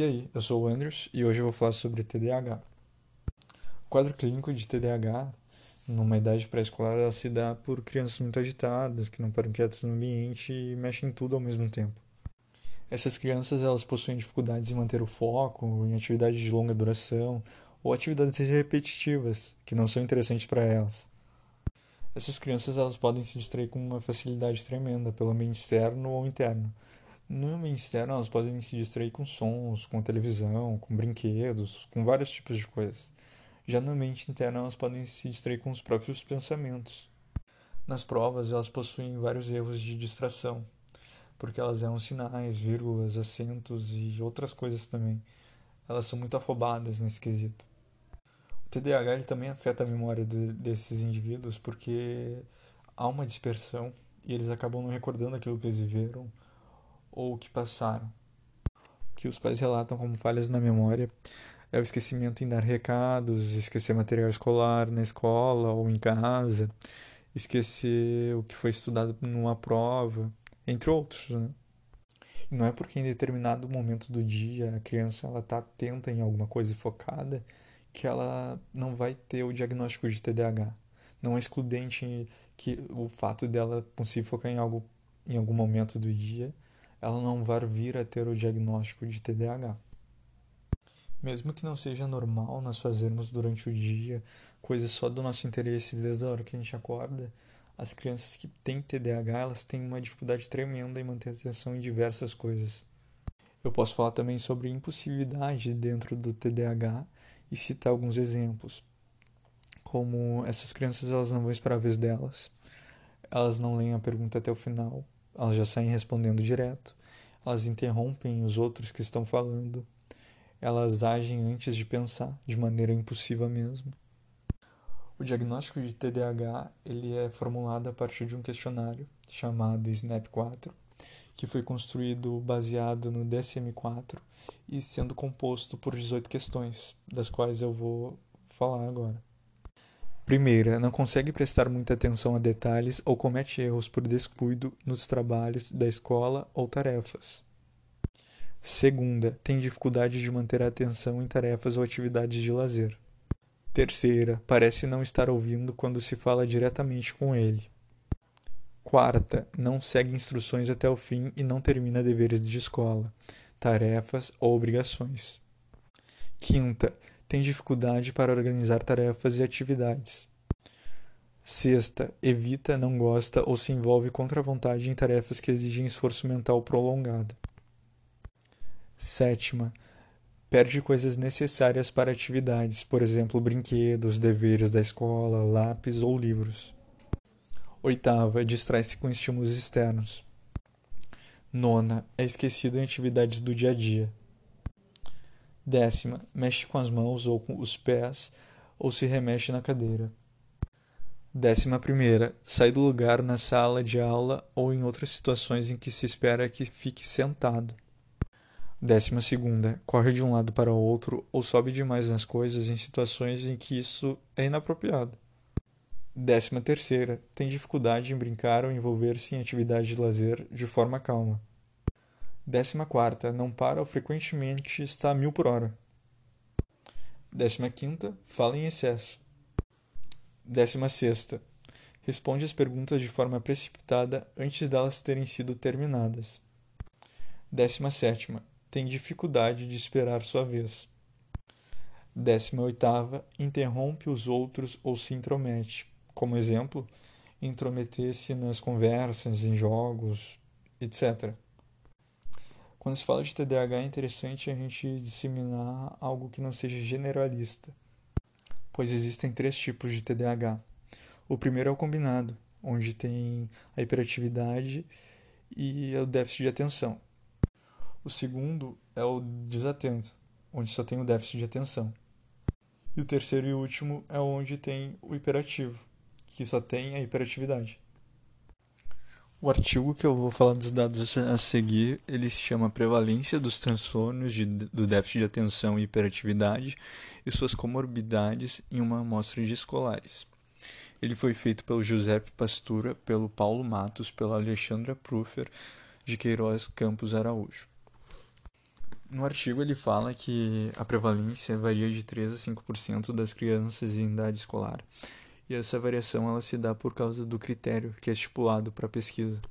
E aí, eu sou o Andrews e hoje eu vou falar sobre TDAH. O quadro clínico de TDAH, numa idade pré-escolar, se dá por crianças muito agitadas, que não param quietas no ambiente e mexem em tudo ao mesmo tempo. Essas crianças elas possuem dificuldades em manter o foco em atividades de longa duração ou atividades repetitivas que não são interessantes para elas. Essas crianças elas podem se distrair com uma facilidade tremenda pelo ambiente externo ou interno, no ambiente externo, elas podem se distrair com sons, com televisão, com brinquedos, com vários tipos de coisas. Já no ambiente interno, elas podem se distrair com os próprios pensamentos. Nas provas, elas possuem vários erros de distração, porque elas erram sinais, vírgulas, acentos e outras coisas também. Elas são muito afobadas nesse quesito. O TDAH ele também afeta a memória de, desses indivíduos porque há uma dispersão e eles acabam não recordando aquilo que eles viveram ou que passaram. O que os pais relatam como falhas na memória é o esquecimento em dar recados, esquecer material escolar na escola ou em casa, esquecer o que foi estudado numa prova, entre outros. Né? Não é porque em determinado momento do dia a criança ela está atenta em alguma coisa focada que ela não vai ter o diagnóstico de TDAH. Não é excludente que o fato dela conseguir focar em algo em algum momento do dia ela não vai vir a ter o diagnóstico de TDAH. Mesmo que não seja normal nós fazermos durante o dia coisas só do nosso interesse desde a hora que a gente acorda, as crianças que têm TDAH elas têm uma dificuldade tremenda em manter atenção em diversas coisas. Eu posso falar também sobre impulsividade dentro do TDAH e citar alguns exemplos, como essas crianças elas não vão esperar a vez delas, elas não leem a pergunta até o final, elas já saem respondendo direto, elas interrompem os outros que estão falando, elas agem antes de pensar, de maneira impulsiva mesmo. O diagnóstico de TDAH ele é formulado a partir de um questionário chamado SNAP-4, que foi construído baseado no DSM-4 e sendo composto por 18 questões, das quais eu vou falar agora. Primeira, não consegue prestar muita atenção a detalhes ou comete erros por descuido nos trabalhos da escola ou tarefas. Segunda, tem dificuldade de manter a atenção em tarefas ou atividades de lazer. Terceira, parece não estar ouvindo quando se fala diretamente com ele. Quarta, não segue instruções até o fim e não termina deveres de escola, tarefas ou obrigações. Quinta, tem dificuldade para organizar tarefas e atividades. Sexta, evita, não gosta ou se envolve contra a vontade em tarefas que exigem esforço mental prolongado. Sétima, perde coisas necessárias para atividades, por exemplo, brinquedos, deveres da escola, lápis ou livros. Oitava, distrai-se com estímulos externos. Nona, é esquecido em atividades do dia a dia. Décima, mexe com as mãos ou com os pés ou se remexe na cadeira. Décima primeira, sai do lugar na sala de aula ou em outras situações em que se espera que fique sentado. Décima segunda, corre de um lado para o outro ou sobe demais nas coisas em situações em que isso é inapropriado. Décima terceira, tem dificuldade em brincar ou envolver-se em atividade de lazer de forma calma. Décima quarta, não para ou frequentemente está a mil por hora. Décima quinta, fala em excesso. Décima sexta, responde as perguntas de forma precipitada antes delas terem sido terminadas. Décima sétima, tem dificuldade de esperar sua vez. Décima oitava, interrompe os outros ou se intromete. Como exemplo, intrometer-se nas conversas, em jogos, etc. Quando se fala de TDAH, é interessante a gente disseminar algo que não seja generalista, pois existem três tipos de TDAH. O primeiro é o combinado, onde tem a hiperatividade e o déficit de atenção. O segundo é o desatento, onde só tem o déficit de atenção. E o terceiro e último é onde tem o hiperativo, que só tem a hiperatividade. O artigo que eu vou falar dos dados a seguir, ele se chama Prevalência dos transtornos de, do déficit de atenção e hiperatividade e suas comorbidades em uma amostra de escolares. Ele foi feito pelo Giuseppe Pastura, pelo Paulo Matos, pela Alexandra Pruffer de Queiroz Campos Araújo. No artigo ele fala que a prevalência varia de 3 a 5% das crianças em idade escolar. E essa variação ela se dá por causa do critério que é estipulado para a pesquisa.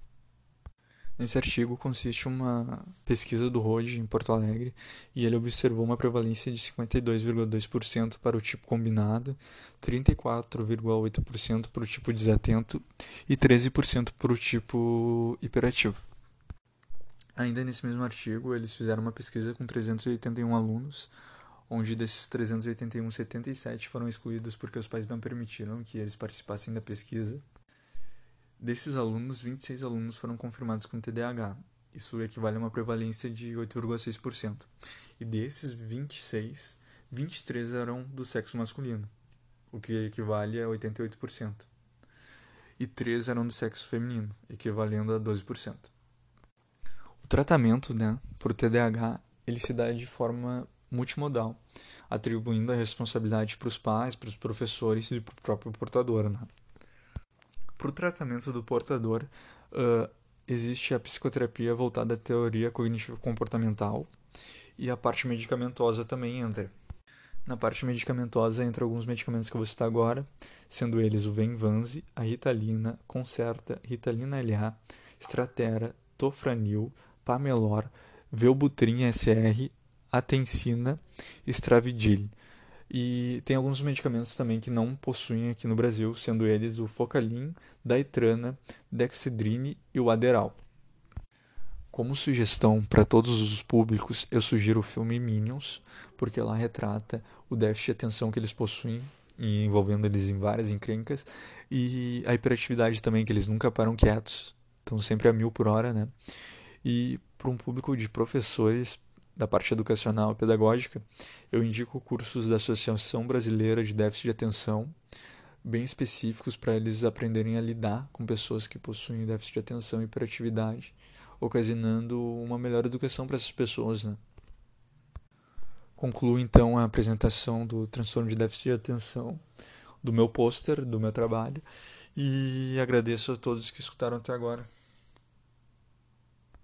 Nesse artigo consiste uma pesquisa do Rode em Porto Alegre e ele observou uma prevalência de 52,2% para o tipo combinado, 34,8% para o tipo desatento e 13% para o tipo hiperativo. Ainda nesse mesmo artigo, eles fizeram uma pesquisa com 381 alunos, onde desses 381, 77 foram excluídos porque os pais não permitiram que eles participassem da pesquisa. Desses alunos, 26 alunos foram confirmados com TDAH. Isso equivale a uma prevalência de 8,6%. E desses 26, 23 eram do sexo masculino, o que equivale a 88%. E 3 eram do sexo feminino, equivalendo a 12% tratamento né, por TDAH ele se dá de forma multimodal, atribuindo a responsabilidade para os pais, para os professores e para o próprio portador. Né? Para o tratamento do portador, uh, existe a psicoterapia voltada à teoria cognitivo-comportamental e a parte medicamentosa também entra. Na parte medicamentosa entra alguns medicamentos que eu vou citar agora, sendo eles o Venvanse, a Ritalina, Concerta, Ritalina LA, Stratera, Tofranil, Pamelor, Velbutrin SR, Atencina, Stravidil. E tem alguns medicamentos também que não possuem aqui no Brasil, sendo eles o Focalin, Daitrana, Dexedrine e o Aderal. Como sugestão para todos os públicos, eu sugiro o filme Minions, porque lá retrata o déficit de atenção que eles possuem, envolvendo eles em várias encrencas, e a hiperatividade também, que eles nunca param quietos, estão sempre a mil por hora, né? E para um público de professores da parte educacional e pedagógica, eu indico cursos da Associação Brasileira de Déficit de Atenção, bem específicos para eles aprenderem a lidar com pessoas que possuem déficit de atenção e hiperatividade, ocasionando uma melhor educação para essas pessoas. Né? Concluo então a apresentação do transtorno de déficit de atenção, do meu pôster, do meu trabalho, e agradeço a todos que escutaram até agora.